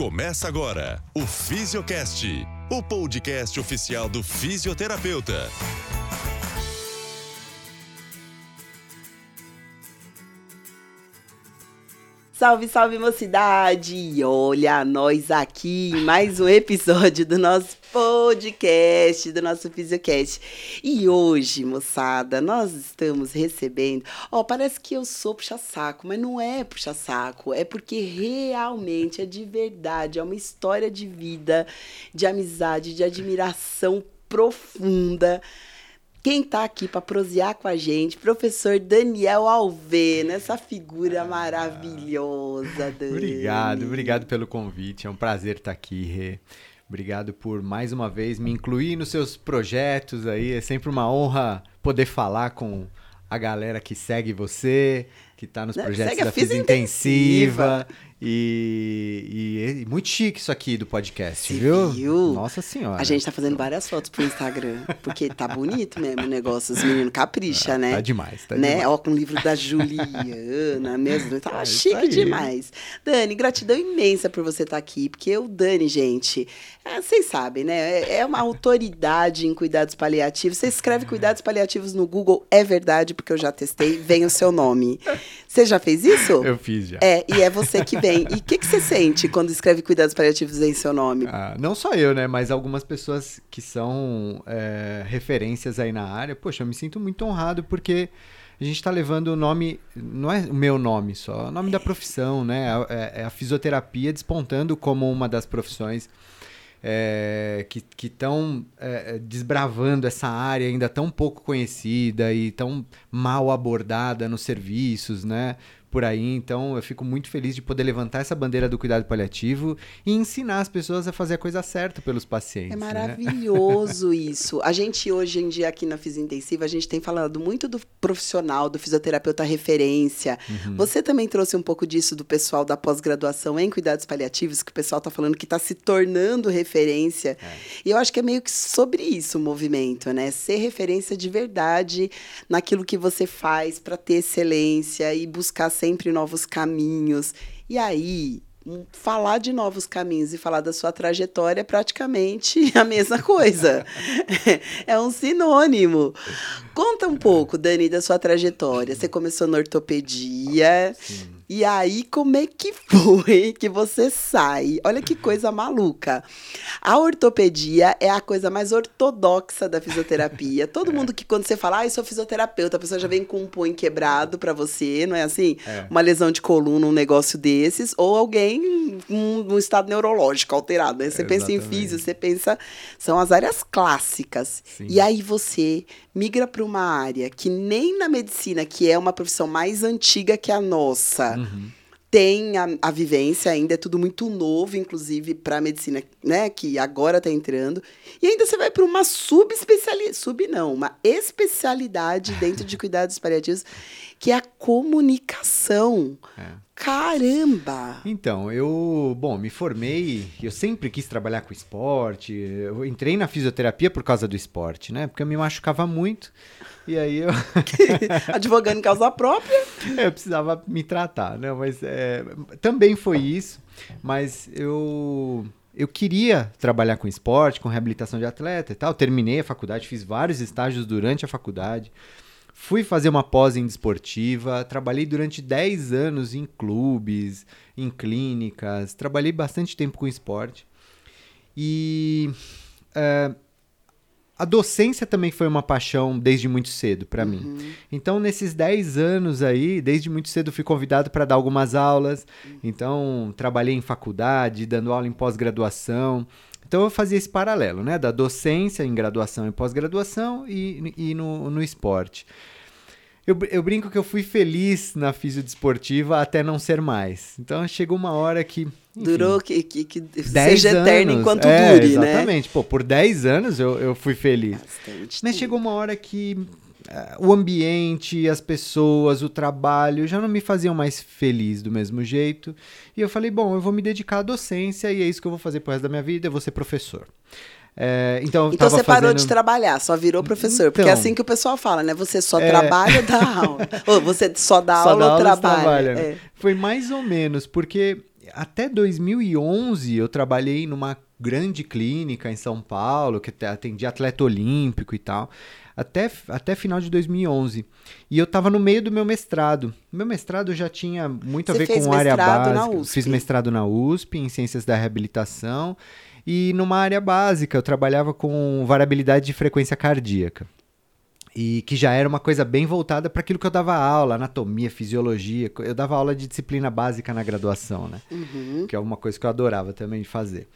Começa agora o Fisiocast, o podcast oficial do fisioterapeuta. Salve, salve mocidade! Olha nós aqui em mais um episódio do nosso podcast, do nosso Fisiocast. E hoje, moçada, nós estamos recebendo. Ó, parece que eu sou puxa-saco, mas não é puxa-saco, é porque realmente é de verdade, é uma história de vida, de amizade, de admiração profunda quem está aqui para prosear com a gente, professor Daniel Alvena, essa figura ah, maravilhosa, Dani. Obrigado, obrigado pelo convite. É um prazer estar aqui, Rê. Obrigado por mais uma vez me incluir nos seus projetos aí. É sempre uma honra poder falar com a galera que segue você, que está nos projetos da Física Intensiva. E, e, e, muito chique isso aqui do podcast, viu? viu? Nossa senhora. A gente tá fazendo várias fotos pro Instagram, porque tá bonito mesmo o negócio. Os meninos capricha, né? Tá demais, tá né? demais. Ó, com o livro da Juliana mesmo. Tá é chique demais. Dani, gratidão imensa por você estar tá aqui, porque o Dani, gente, é, vocês sabem, né? É, é uma autoridade em cuidados paliativos. Você escreve cuidados paliativos no Google, é verdade, porque eu já testei, vem o seu nome. Você já fez isso? Eu fiz já. É, e é você que vem bem. E o que, que você sente quando escreve cuidados paliativos em seu nome? Ah, não só eu, né? Mas algumas pessoas que são é, referências aí na área. Poxa, eu me sinto muito honrado porque a gente está levando o nome, não é o meu nome só, é o nome da profissão, né? É, é a fisioterapia despontando como uma das profissões é, que estão é, desbravando essa área ainda tão pouco conhecida e tão mal abordada nos serviços, né? Por aí. Então, eu fico muito feliz de poder levantar essa bandeira do cuidado paliativo e ensinar as pessoas a fazer a coisa certa pelos pacientes. É né? maravilhoso né? isso. A gente hoje em dia aqui na Fisiointensiva, Intensiva, a gente tem falado muito do profissional, do fisioterapeuta referência. Uhum. Você também trouxe um pouco disso do pessoal da pós-graduação em cuidados paliativos, que o pessoal está falando que está se tornando referência. É. E eu acho que é meio que sobre isso o movimento, né? Ser referência de verdade naquilo que você faz para ter excelência e buscar sempre novos caminhos. E aí, falar de novos caminhos e falar da sua trajetória é praticamente a mesma coisa. é um sinônimo. Conta um pouco, Dani, da sua trajetória. Você começou na ortopedia. Sim. E aí, como é que foi que você sai? Olha que coisa maluca. A ortopedia é a coisa mais ortodoxa da fisioterapia. Todo mundo que, quando você fala, ah, eu sou fisioterapeuta, a pessoa já vem com um punho quebrado para você, não é assim? É. Uma lesão de coluna, um negócio desses, ou alguém num, um, estado neurológico alterado. Né? Você é, pensa em física, você pensa. São as áreas clássicas. Sim. E aí você migra para uma área que nem na medicina, que é uma profissão mais antiga que a nossa, uhum. Tem a, a, vivência ainda, é tudo muito novo, inclusive para a medicina, né, que agora está entrando. E ainda você vai para uma subespecialidade, sub não, uma especialidade dentro de cuidados paliativos, que é a comunicação. É. Caramba! Então, eu, bom, me formei, eu sempre quis trabalhar com esporte. Eu entrei na fisioterapia por causa do esporte, né? Porque eu me machucava muito. E aí eu. Advogando em causa própria? É, eu precisava me tratar, né? Mas é, também foi isso. Mas eu. Eu queria trabalhar com esporte, com reabilitação de atleta e tal. Terminei a faculdade, fiz vários estágios durante a faculdade. Fui fazer uma pós em desportiva, trabalhei durante 10 anos em clubes, em clínicas, trabalhei bastante tempo com esporte. E uh, a docência também foi uma paixão desde muito cedo para uhum. mim. Então, nesses 10 anos aí, desde muito cedo fui convidado para dar algumas aulas. Então, trabalhei em faculdade, dando aula em pós-graduação. Então eu fazia esse paralelo, né? Da docência em graduação e pós-graduação e, e no, no esporte. Eu, eu, brinco que eu fui feliz na fisiodesportiva até não ser mais. Então chegou uma hora que. Enfim, Durou que, que, que seja anos, eterno enquanto é, dure, exatamente. né? Exatamente. Pô, por 10 anos eu, eu fui feliz. Bastante Mas chegou uma hora que uh, o ambiente, as pessoas, o trabalho já não me faziam mais feliz do mesmo jeito. E eu falei, bom, eu vou me dedicar à docência e é isso que eu vou fazer pro resto da minha vida, eu vou ser professor. É, então, então você parou de trabalhar, só virou professor. Então, porque é assim que o pessoal fala, né? Você só é... trabalha, dá aula. ou você só dá só aula ou trabalha. trabalha né? é. Foi mais ou menos, porque até 2011 eu trabalhei numa grande clínica em São Paulo, que atendia atleta olímpico e tal, até, até final de 2011. E eu estava no meio do meu mestrado. Meu mestrado já tinha muito Você a ver com área básica. Fiz mestrado na USP, em Ciências da Reabilitação. E numa área básica, eu trabalhava com variabilidade de frequência cardíaca. E que já era uma coisa bem voltada para aquilo que eu dava aula, anatomia, fisiologia. Eu dava aula de disciplina básica na graduação, né? Uhum. Que é uma coisa que eu adorava também de fazer.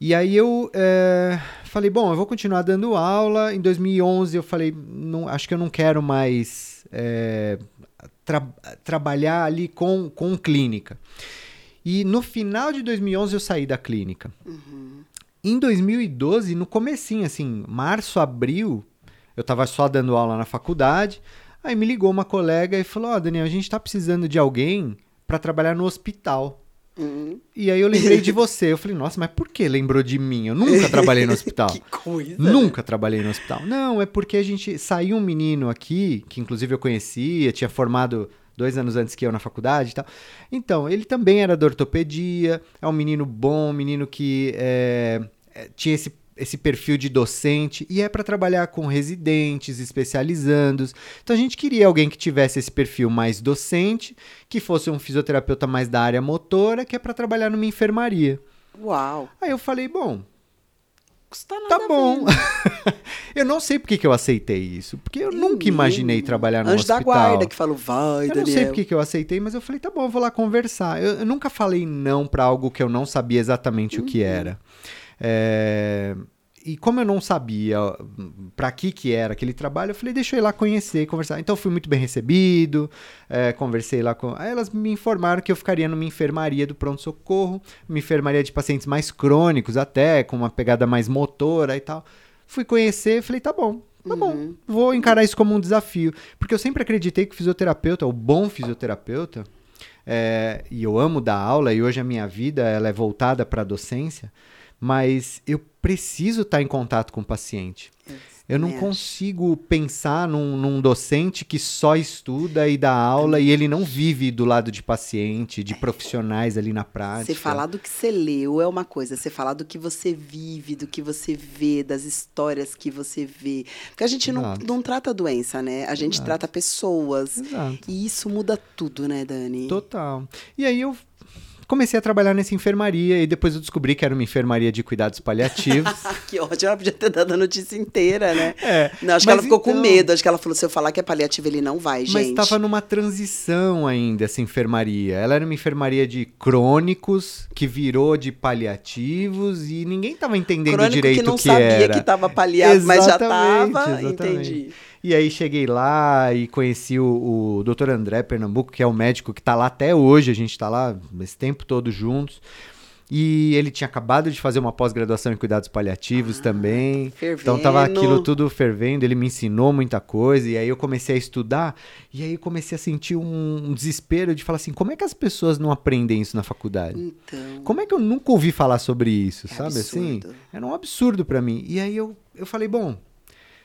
E aí eu é, falei, bom, eu vou continuar dando aula. Em 2011 eu falei, não, acho que eu não quero mais é, tra trabalhar ali com, com clínica. E no final de 2011 eu saí da clínica. Uhum. Em 2012, no comecinho, assim, março, abril, eu tava só dando aula na faculdade. Aí me ligou uma colega e falou: Ó, oh, Daniel, a gente tá precisando de alguém para trabalhar no hospital. Uhum. E aí eu lembrei de você. Eu falei, nossa, mas por que lembrou de mim? Eu nunca trabalhei no hospital. que coisa. né? Nunca trabalhei no hospital. Não, é porque a gente saiu um menino aqui, que inclusive eu conhecia, tinha formado dois anos antes que eu na faculdade e tal. Então, ele também era da ortopedia, é um menino bom, um menino que é, é, tinha esse esse perfil de docente e é para trabalhar com residentes, especializandos. Então a gente queria alguém que tivesse esse perfil mais docente, que fosse um fisioterapeuta mais da área motora, que é para trabalhar numa enfermaria. Uau. Aí eu falei, bom, Custa nada tá bom. eu não sei por que, eu aceitei isso, porque eu nunca imaginei trabalhar no Anjo da hospital. guarda que falou, vai, Eu Daniel. não sei por que eu aceitei, mas eu falei, tá bom, eu vou lá conversar. Eu, eu nunca falei não para algo que eu não sabia exatamente o que era. É, E como eu não sabia para que que era aquele trabalho, eu falei, deixa eu ir lá conhecer e conversar. Então eu fui muito bem recebido, é, conversei lá com... Aí elas me informaram que eu ficaria numa enfermaria do pronto-socorro, uma enfermaria de pacientes mais crônicos até, com uma pegada mais motora e tal. Fui conhecer, falei, tá bom, tá bom, vou encarar isso como um desafio. Porque eu sempre acreditei que o fisioterapeuta, o bom fisioterapeuta, é, e eu amo dar aula, e hoje a minha vida ela é voltada para a docência, mas eu preciso estar em contato com o paciente. Eu não acho. consigo pensar num, num docente que só estuda e dá aula e ele não vive do lado de paciente, de profissionais ali na prática. Você falar do que você leu é uma coisa, você falar do que você vive, do que você vê, das histórias que você vê. Porque a gente não, não trata doença, né? A gente Exato. trata pessoas. Exato. E isso muda tudo, né, Dani? Total. E aí eu comecei a trabalhar nessa enfermaria e depois eu descobri que era uma enfermaria de cuidados paliativos. que ótimo, ela podia ter dado a notícia inteira, né? É, Não, acho que mas ela ficou com então- medo. Acho que ela falou: se eu falar que é paliativo, ele não vai, Mas gente. estava numa transição ainda essa enfermaria. Ela era uma enfermaria de crônicos que virou de paliativos e ninguém estava entendendo Crônico direito que não o que sabia era. que estava paliado, mas já estava. Entendi. E aí cheguei lá e conheci o, o Dr. André Pernambuco, que é o médico que tá lá até hoje, a gente tá lá esse tempo todo juntos. E ele tinha acabado de fazer uma pós-graduação em cuidados paliativos também. Então tava fervendo. aquilo tudo fervendo, ele me ensinou muita coisa, e aí eu comecei a estudar, e aí eu comecei a sentir um, um desespero de falar assim, como é que as pessoas não aprendem isso na faculdade? Então. Como é que eu nunca ouvi falar sobre isso, É sabe assim? absurdo. Era um absurdo pra mim. E aí eu, eu falei, bom,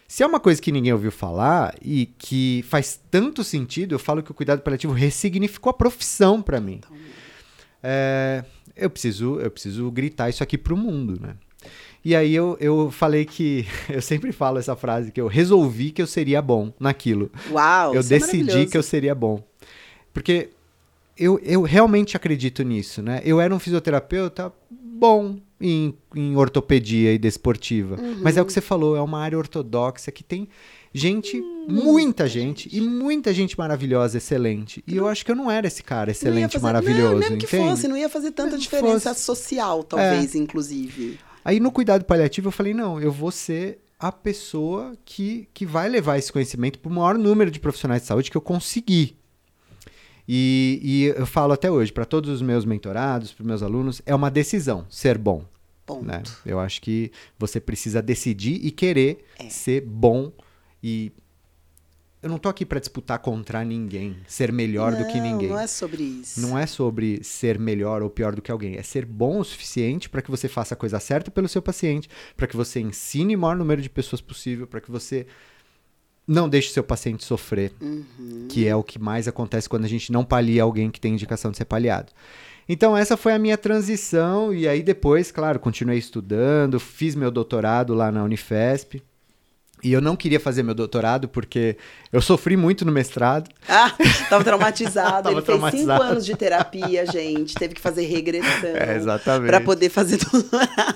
se é uma coisa que ninguém ouviu falar e que faz tanto sentido, eu falo que o cuidado paliativo ressignificou a profissão pra mim. É, eu preciso, eu preciso gritar isso aqui pro mundo, né? E aí eu, eu falei que eu sempre falo essa frase que eu resolvi que eu seria bom naquilo Uau, eu é decidi maravilhoso. que eu seria bom. Porque eu, eu realmente acredito nisso, né? Eu era um fisioterapeuta bom em, em ortopedia e desportiva. Mas é Uhum. o que você falou, é uma área ortodoxa que tem gente, Hum, muita gente, e muita gente maravilhosa, excelente. E eu acho que eu não era esse cara excelente, fazer- maravilhoso, Não, mesmo que entende? fosse, não ia fazer tanta diferença fosse. É. social, talvez, inclusive. Aí no cuidado paliativo eu falei, não, eu vou ser a pessoa que, que vai levar esse conhecimento para o maior número de profissionais de saúde que eu conseguir. E, e eu falo até hoje, para todos os meus mentorados, para meus alunos, é uma decisão ser bom. Ponto. Né? Eu acho que você precisa decidir e querer É. ser bom. E eu não tô aqui para disputar contra ninguém, ser melhor do que Não, ninguém. Não é sobre isso. Não é sobre ser melhor ou pior do que alguém, é ser bom o suficiente para que você faça a coisa certa pelo seu paciente, para que você ensine o maior número de pessoas possível, para que você não deixe seu paciente sofrer, Uhum. que é o que mais acontece quando a gente não palia alguém que tem indicação de ser paliado. Então essa foi a minha transição e aí depois, claro, continuei estudando, fiz meu doutorado lá na Unifesp. E eu não queria fazer meu doutorado porque eu sofri muito no mestrado. Ah, tava traumatizado. Tava Ele traumatizado. fez cinco anos de terapia, gente. Teve que fazer regressão. É, exatamente. Pra poder fazer tudo.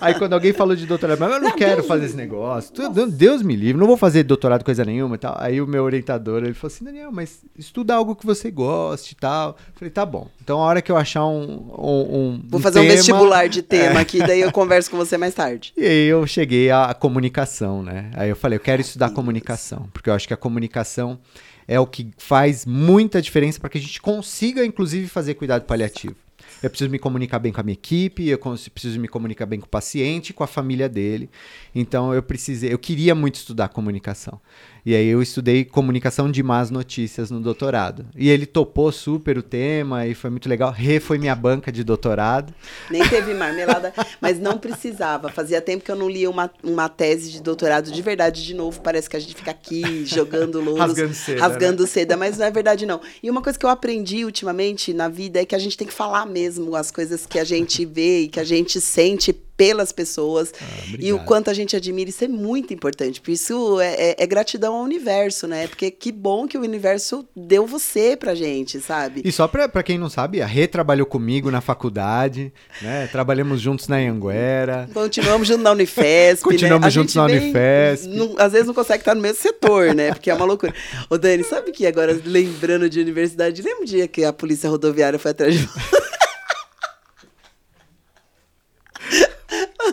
Aí quando alguém falou de doutorado, mas eu não, Não, quero Deus fazer esse negócio. Tu- Deus me livre, não vou fazer doutorado coisa nenhuma e tal. Aí o meu orientador, ele falou assim, Daniel, mas estuda algo que você goste e tal. Eu falei, tá bom. Então a hora que eu achar um... um, um- Vou um fazer um tema- vestibular de tema É. aqui, daí eu converso com você mais tarde. E aí eu cheguei à comunicação, né? Aí eu falei, eu quero estudar Deus. comunicação, porque eu acho que a comunicação é o que faz muita diferença para que a gente consiga, inclusive, fazer cuidado paliativo. Eu preciso me comunicar bem com a minha equipe, eu preciso me comunicar bem com o paciente, com a família dele. Então eu precisei, eu queria muito estudar comunicação. E aí eu estudei comunicação de más notícias no doutorado. E ele topou super o tema e foi muito legal. Rê foi minha banca de doutorado. Nem teve marmelada, mas não precisava. Fazia tempo que eu não lia uma, uma tese de doutorado de verdade de novo. Parece que a gente fica aqui jogando louros, Rasgando seda, rasgando seda, mas não é verdade não. E uma coisa que eu aprendi ultimamente na vida é que a gente tem que falar mesmo as coisas que a gente vê e que a gente sente pelas pessoas e o Ah, quanto a gente admira. Isso é muito importante. Por isso é, é- é gratidão ao universo, né? Porque que bom que o universo deu você pra gente, sabe? E só pra, pra quem não sabe, a Rê trabalhou comigo na faculdade, né? Trabalhamos juntos na Anhanguera. Continuamos juntos na Unifesp, Continuamos né? Juntos na Unifesp. não- às vezes não consegue estar no mesmo setor, né? Porque é uma loucura. Ô, Dani, sabe que agora, lembrando de universidade, lembra o dia que a polícia rodoviária foi atrás de você?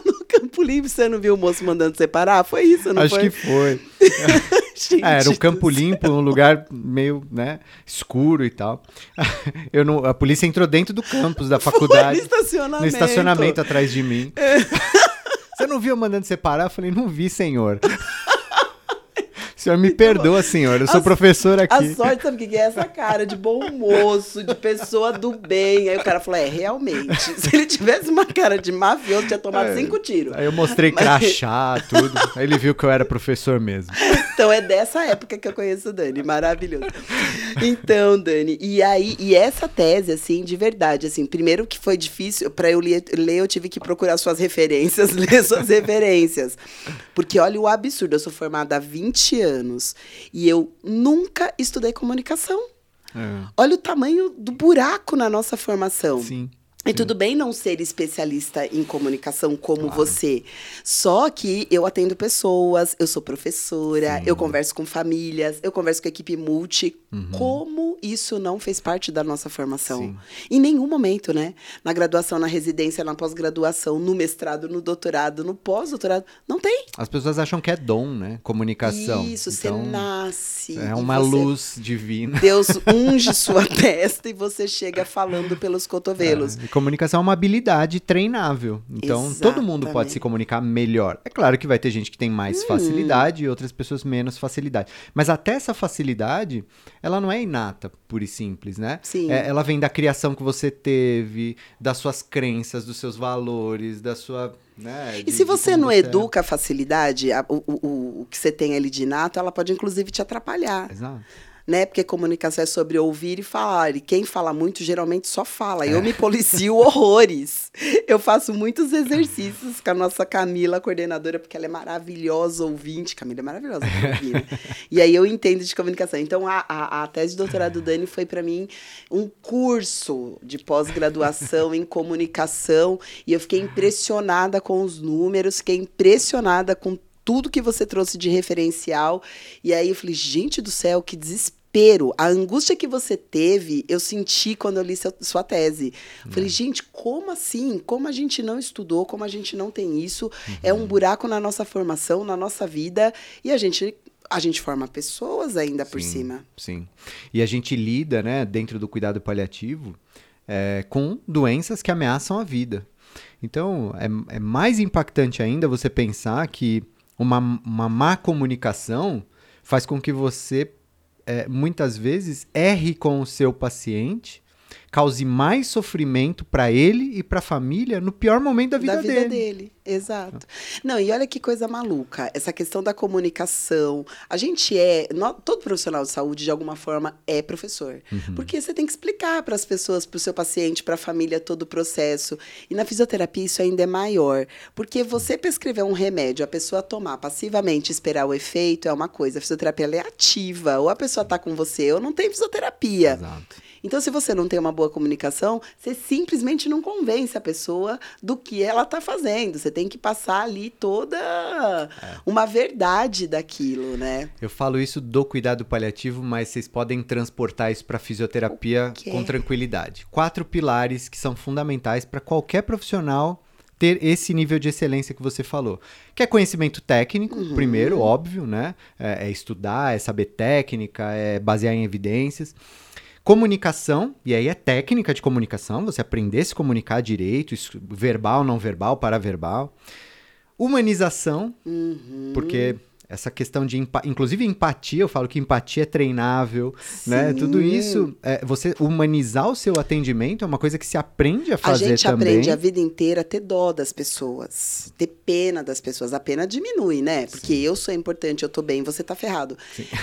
No Campo Limpo, você não viu o moço mandando separar? Foi isso, não Acho foi? que foi. Gente É, era um campo limpo, um lugar meio, né, escuro e tal. Eu não, a polícia entrou dentro do campus da Foi faculdade, no estacionamento. no estacionamento atrás de mim. Você não viu eu mandando separar? Eu falei, não vi, senhor. Senhor me perdoa, senhor. Eu sou As- professor A aqui. sorte, sabe o que que é essa cara de bom moço, de pessoa do bem. Aí o cara falou: é, realmente. Se ele tivesse uma cara de mafioso, tinha tomado É. cinco tiros. Aí eu mostrei Mas- crachá, tudo. Aí ele viu que eu era professor mesmo. Então é dessa época que eu conheço o Dani, maravilhoso. Então, Dani, e aí, e essa tese, assim, de verdade, assim, primeiro que foi difícil, para eu ler, eu tive que procurar suas referências, ler suas referências. Porque olha o absurdo, eu sou formada há 20 anos e eu nunca estudei comunicação. É, Olha o tamanho do buraco na nossa formação. sim. E tudo bem não ser especialista em comunicação como você. Só que eu atendo pessoas, eu sou professora, eu converso com famílias, eu converso com a equipe multi. Como isso não fez parte da nossa formação? Sim. Em nenhum momento, né? Na graduação, na residência, na pós-graduação, no mestrado, no doutorado, no pós-doutorado. Não tem. As pessoas acham que é dom, né? Comunicação. Isso, Então, você nasce. É uma luz divina. Deus unge sua testa e você chega falando pelos cotovelos. É, comunicação é uma habilidade treinável. Então, todo mundo pode Exatamente. se comunicar melhor. É claro que vai ter gente que tem mais Hum. facilidade e outras pessoas menos facilidade. Mas até essa facilidade, ela não é inata, pura e simples, né? Sim. É, ela vem da criação que você teve, das suas crenças, dos seus valores, da sua. Né, E de- se de você não é. educa a facilidade, a- o, o- o- o que você tem ali de inato, ela pode inclusive te atrapalhar, Exato. Né? Porque comunicação é sobre ouvir e falar. E quem fala muito geralmente só fala. É. Eu me policio horrores. Eu faço muitos exercícios com a nossa Camila, coordenadora, porque ela é maravilhosa ouvinte. Camila é maravilhosa ouvir, né? E aí eu entendo de comunicação. Então a, a, a tese de doutorado do Dani foi para mim um curso de pós-graduação em comunicação. E eu fiquei impressionada com os números, fiquei impressionada com tudo que você trouxe de referencial. E aí eu falei, gente do céu, que desespero. A angústia que você teve, eu senti quando eu li seu- sua tese. Falei, gente, como assim? Como a gente não estudou, como a gente não tem isso? É um buraco na nossa formação, na nossa vida. E a gente, a gente forma pessoas ainda por Sim, cima. Sim. E a gente lida, né, dentro do cuidado paliativo, é, com doenças que ameaçam a vida. Então, é, é mais impactante ainda você pensar que uma, uma má comunicação faz com que você, é, muitas vezes, erre com o seu paciente cause mais sofrimento para ele e para a família no pior momento da vida, da vida dele. dele. Exato. Não, e olha que coisa maluca, essa questão da comunicação. A gente é, todo profissional de saúde, de alguma forma, é professor. Uhum. Porque você tem que explicar para as pessoas, para o seu paciente, para a família, todo o processo. E na fisioterapia isso ainda é maior. Porque você prescrever um remédio, a pessoa tomar passivamente, esperar o efeito, é uma coisa. A fisioterapia é ativa. Ou a pessoa está com você, ou não tem fisioterapia. Exato. Então, se você não tem uma boa comunicação, você simplesmente não convence a pessoa do que ela está fazendo. Você tem que passar ali toda É. uma verdade daquilo, né? Eu falo isso do cuidado paliativo, mas vocês podem transportar isso para fisioterapia com tranquilidade. Quatro pilares que são fundamentais para qualquer profissional ter esse nível de excelência que você falou. Que é conhecimento técnico, Uhum. primeiro, óbvio, né? É, é estudar, é saber técnica, é basear em evidências. Comunicação, e aí é técnica de comunicação, você aprender a se comunicar direito, verbal, não verbal, paraverbal. Humanização, Uhum. porque essa questão de, inclusive empatia, eu falo que empatia é treinável, né? Tudo Sim. isso, é, você humanizar o seu atendimento é uma coisa que se aprende a A fazer gente também. aprende a vida inteira a ter dó das pessoas, ter pena das pessoas. A pena diminui, né? Porque eu sou importante, eu tô bem, você tá ferrado,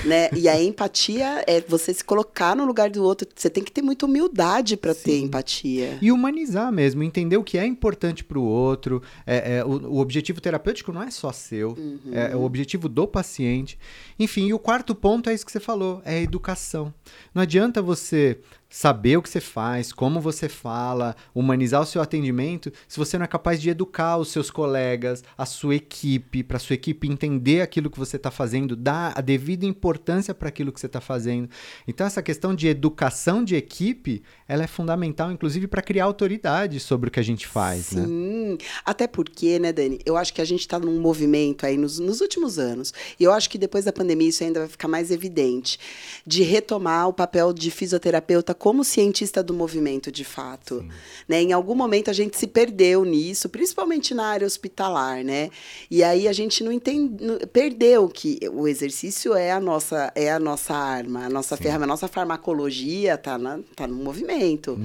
né? E a empatia é você se colocar no lugar do outro. Você tem que ter muita humildade para ter Sim. empatia. E humanizar mesmo, entender o que é importante para o outro. É, é, o, o objetivo terapêutico não é só seu, Uhum. é o objetivo do paciente. Enfim, e o quarto ponto é isso que você falou, é a educação. Não adianta você saber o que você faz, como você fala, humanizar o seu atendimento, se você não é capaz de educar os seus colegas, a sua equipe, para a sua equipe entender aquilo que você está fazendo, dar a devida importância para aquilo que você está fazendo. Então, essa questão de educação de equipe, ela é fundamental, inclusive, para criar autoridade sobre o que a gente faz, né? Sim, até porque, né, Dani? Eu acho que a gente está num movimento aí nos, nos últimos anos, e eu acho que depois da pandemia isso ainda vai ficar mais evidente, de retomar o papel de fisioterapeuta como cientista do movimento, de fato. Né? Em algum momento a gente se perdeu nisso, principalmente na área hospitalar, né? E aí a gente não entende, não- perdeu que o exercício é a nossa, é a nossa arma, a nossa ferramenta, a nossa farmacologia está tá no movimento.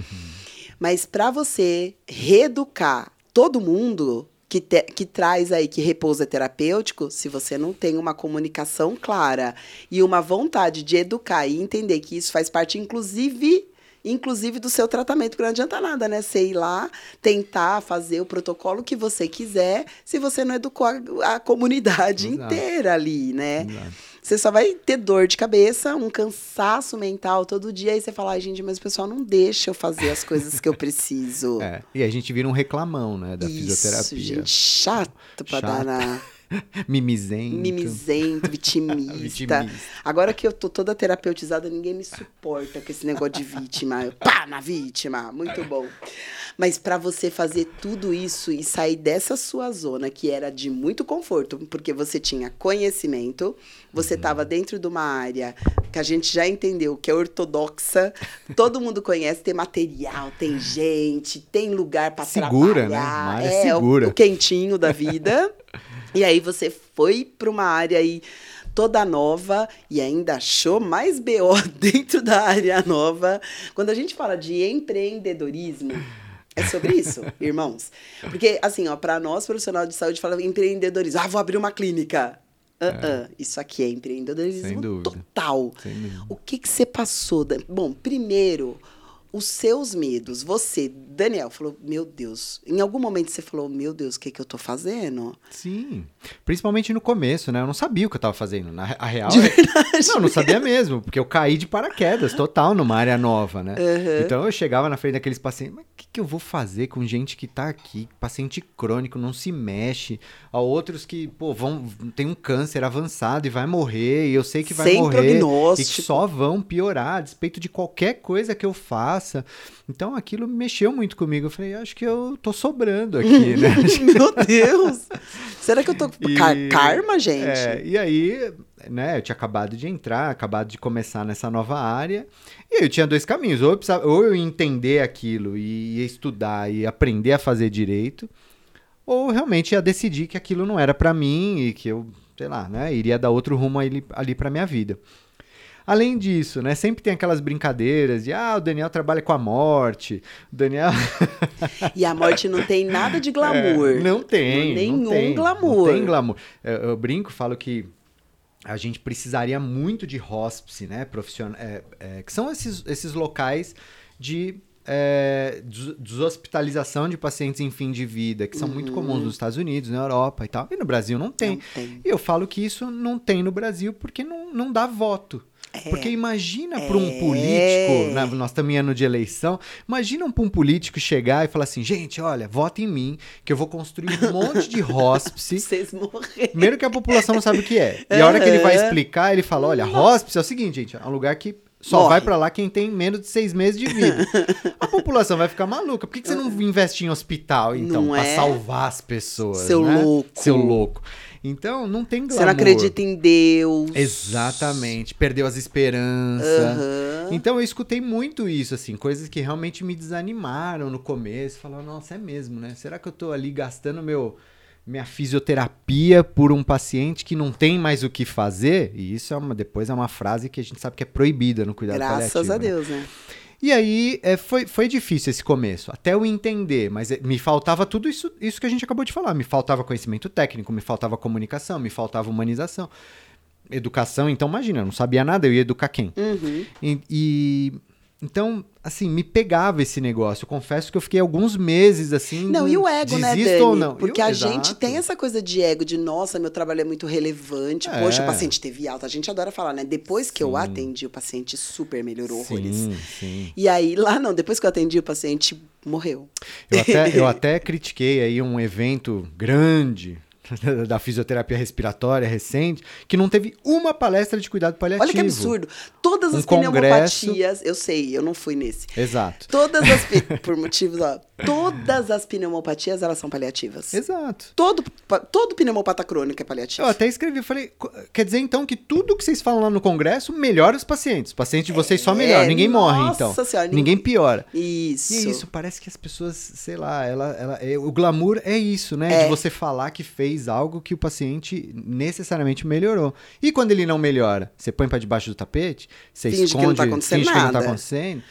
Mas para você reeducar todo mundo que, te- que traz aí, que repouso é terapêutico, se você não tem uma comunicação clara e uma vontade de educar e entender que isso faz parte, inclusive. Inclusive do seu tratamento, porque não adianta nada, né? Você ir lá, tentar fazer o protocolo que você quiser, se você não educou a, a comunidade Exato. inteira ali, né? Exato. Você só vai ter dor de cabeça, um cansaço mental todo dia, aí você fala, ai, gente, mas o pessoal não deixa eu fazer as coisas que eu preciso. É, e a gente vira um reclamão, né, da Isso, fisioterapia. gente, chato pra dar na Mimizento. mimizento, vitimista. Vitimista. Agora que eu tô toda terapeutizada, ninguém me suporta com esse negócio de vítima. Eu, Pá, na vítima, muito bom. Mas pra você fazer tudo isso e sair dessa sua zona, que era de muito conforto, porque você tinha conhecimento, você Uhum. estava dentro de uma área que a gente já entendeu que é ortodoxa, todo mundo conhece, tem material, tem gente, tem lugar pra Segura, né? trabalhar. Uma área é, o- segura. o quentinho da vida. E aí você foi para uma área aí toda nova e ainda achou mais BO dentro da área nova. Quando a gente fala de empreendedorismo, é sobre isso, irmãos. Porque, assim, ó, para nós, profissional de saúde, fala empreendedorismo. Ah, vou abrir uma clínica. Ah, ah, Isso aqui é empreendedorismo total. O que que você passou? Dan- Bom, primeiro, os seus medos. Você, Daniel, falou, meu Deus. Em algum momento você falou, meu Deus, o que que eu tô fazendo? Sim. Principalmente no começo, né? Eu não sabia o que eu tava fazendo. Na a real. De é- verdade. Não, eu não sabia mesmo, porque eu caí de paraquedas total numa área nova, né? Uhum. Então eu chegava na frente daqueles pacientes, mas o que, que eu vou fazer com gente que tá aqui, paciente crônico, não se mexe, a outros que, pô, vão, tem um câncer avançado e vai morrer, e eu sei que vai Sem morrer, e que só vão piorar a despeito de qualquer coisa que eu faça. Então aquilo mexeu muito comigo. Eu falei, acho que eu tô sobrando aqui, né? meu Deus. Será que eu tô... E- Car- Karma, gente? É, e aí, né, eu tinha acabado de entrar, acabado de começar nessa nova área, e aí eu tinha dois caminhos, ou eu, precisava, ou eu entender aquilo e estudar e aprender a fazer direito, ou realmente ia decidir que aquilo não era pra mim e que eu, sei lá, né, iria dar outro rumo ali, ali pra minha vida. Além disso, né? Sempre tem aquelas brincadeiras de ah, o Daniel trabalha com a morte. O Daniel. e a morte não tem nada de glamour. É, não tem. Nenhum não tem, glamour. Não tem glamour. Eu, eu, brinco, falo que a gente precisaria muito de hospice, né? Profissional, é, é, que são esses, esses locais de é, deshospitalização de pacientes em fim de vida, que são uhum. muito comuns nos Estados Unidos, na Europa e tal. E no Brasil não tem. Não tem. E eu falo que isso não tem no Brasil porque não, não dá voto. É. Porque imagina para um é. político, né, nós estamos em ano de eleição, imagina para um político chegar e falar assim, gente, olha, vota em mim, que eu vou construir um monte de hospice. Vocês morrem. Primeiro que a população não sabe o que é. E a hora que ele vai explicar, ele fala, olha, hospice é o seguinte, gente, é um lugar que só Morre. vai para lá quem tem menos de seis meses de vida. a população vai ficar maluca. Por que, que você não investe em hospital, então, para é? salvar as pessoas? Seu né? louco. Seu louco. Então, não tem glamour. Você não acredita em Deus. Exatamente. Perdeu as esperanças. Uhum. Então, eu escutei muito isso, assim. Coisas que realmente me desanimaram no começo. Falando, nossa, é mesmo, né? Será que eu tô ali gastando meu minha fisioterapia por um paciente que não tem mais o que fazer? E isso é uma, depois é uma frase que a gente sabe que é proibida no cuidado Graças paliativo. Graças a Deus, né? né? E aí é, foi, foi difícil esse começo, até eu entender, mas é, me faltava tudo isso, isso que a gente acabou de falar. Me faltava conhecimento técnico, me faltava comunicação, me faltava humanização. Educação, então imagina, eu não sabia nada, eu ia educar quem? Uhum. E, e então, assim, me pegava esse negócio. Eu confesso que eu fiquei alguns meses assim. Não, e o ego, né, Dani? ou não? Porque eu, a exato. gente tem essa coisa de ego, de nossa, meu trabalho é muito relevante. É. Poxa, o paciente teve alta. A gente adora falar, né? Depois que sim. eu atendi, o paciente super melhorou sim, horrores. Sim. E aí, lá não, depois que eu atendi, o paciente morreu. Eu até, eu até critiquei aí um evento grande da fisioterapia respiratória recente, que não teve uma palestra de cuidado paliativo. Olha que absurdo. Todas as um pneumopatias, eu sei, eu não fui nesse. Exato. Todas as por motivos, ó, todas as pneumopatias elas são paliativas. Exato. Todo todo pneumopata crônico é paliativo. Eu até escrevi, falei, quer dizer então que tudo que vocês falam lá no congresso melhora os pacientes. Os pacientes de vocês é, só melhoram, ninguém morre então. Senhora, ninguém, piora. Isso. E é isso, parece que as pessoas, sei lá, ela, ela é, o glamour é isso, né? É. De você falar que fez algo que o paciente necessariamente melhorou. E quando ele não melhora, você põe para debaixo do tapete, você finge esconde, que não tá acontecendo finge nada. que não tá acontecendo.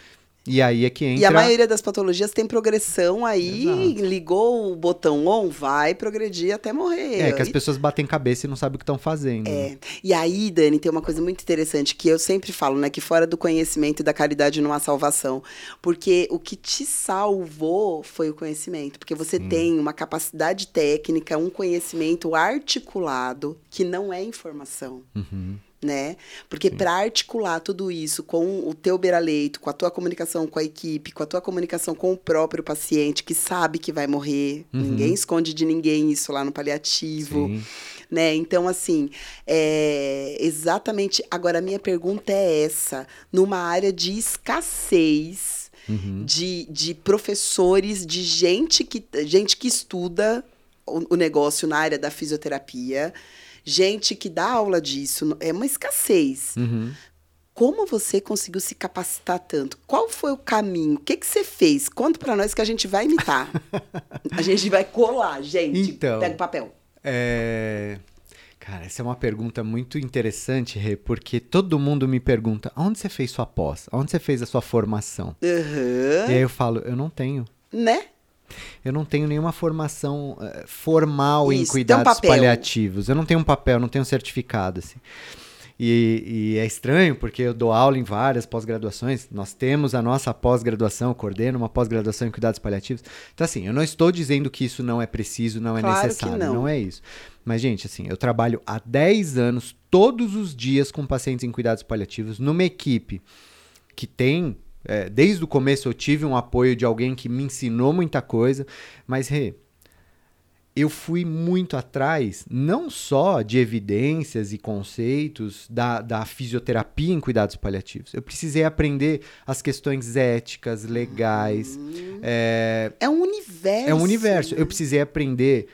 E aí é que entra... E a maioria das patologias tem progressão aí, Exato. ligou o botão on, vai progredir até morrer. É, que as pessoas batem cabeça e não sabem o que estão fazendo. É. E aí, Dani, tem uma coisa muito interessante que eu sempre falo, né? Que fora do conhecimento e da caridade não há salvação. Porque o que te salvou foi o conhecimento. Porque você hum. tem uma capacidade técnica, um conhecimento articulado que não é informação. Uhum né? Porque para articular tudo isso com o teu beira-leito, com a tua comunicação com a equipe, com a tua comunicação com o próprio paciente que sabe que vai morrer, uhum. ninguém esconde de ninguém isso lá no paliativo. Sim. Né? Então, assim, é exatamente. Agora, a minha pergunta é essa: numa área de escassez uhum. de, de professores, de gente que, gente que estuda o, o negócio na área da fisioterapia, gente que dá aula disso, é uma escassez. Uhum. Como você conseguiu se capacitar tanto? Qual foi o caminho? O que, que você fez? Conta para nós que a gente vai imitar. a gente vai colar, gente. Então, Pega o papel. É... Cara, essa é uma pergunta muito interessante, Rê, porque todo mundo me pergunta: onde você fez sua pós? Onde você fez a sua formação? Uhum. E aí eu falo: eu não tenho. Né? Eu não tenho nenhuma formação uh, formal Isso, em cuidados um paliativos. Eu não tenho um papel, não tenho um certificado, assim. E, e, é estranho porque eu dou aula em várias pós-graduações. Nós temos a nossa pós-graduação, coordeno uma pós-graduação em cuidados paliativos. Então, assim, eu não estou dizendo que isso não é preciso, não é claro necessário. Não. não é isso. Mas, gente, assim, eu trabalho há 10 anos, todos os dias, com pacientes em cuidados paliativos, numa equipe que tem é, desde o começo eu tive um apoio de alguém que me ensinou muita coisa, mas Rê, eu fui muito atrás, não só de evidências e conceitos da, da fisioterapia em cuidados paliativos. Eu precisei aprender as questões éticas, legais. Hum. É, é um universo. É um universo. Eu precisei aprender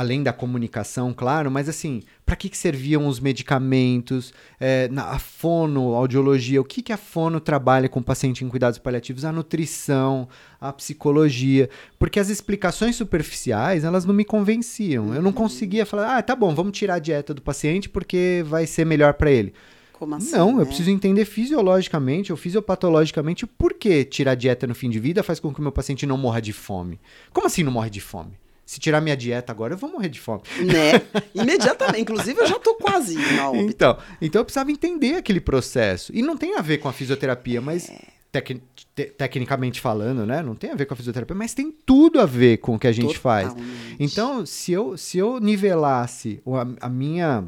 além da comunicação, claro, mas assim, para que, que serviam os medicamentos, é, na, a fono, audiologia, o que, que a fono trabalha com o paciente em cuidados paliativos, a nutrição, a psicologia, porque as explicações superficiais, elas não me convenciam. Eu não conseguia falar, ah, tá bom, vamos tirar a dieta do paciente porque vai ser melhor para ele. Como assim? Não, né? eu preciso entender fisiologicamente ou fisiopatologicamente por que tirar dieta no fim de vida faz com que o meu paciente não morra de fome. Como assim não morre de fome? Se tirar minha dieta agora, eu vou morrer de fome. Né? Imediatamente. Inclusive, eu já tô quase na óbito. Então, então eu precisava entender aquele processo. E não tem a ver com a fisioterapia, mas tec- te- tecnicamente falando, né? Não tem a ver com a fisioterapia, mas tem tudo a ver com o que a gente faz. Totalmente. Então, se eu, se eu nivelasse a, a minha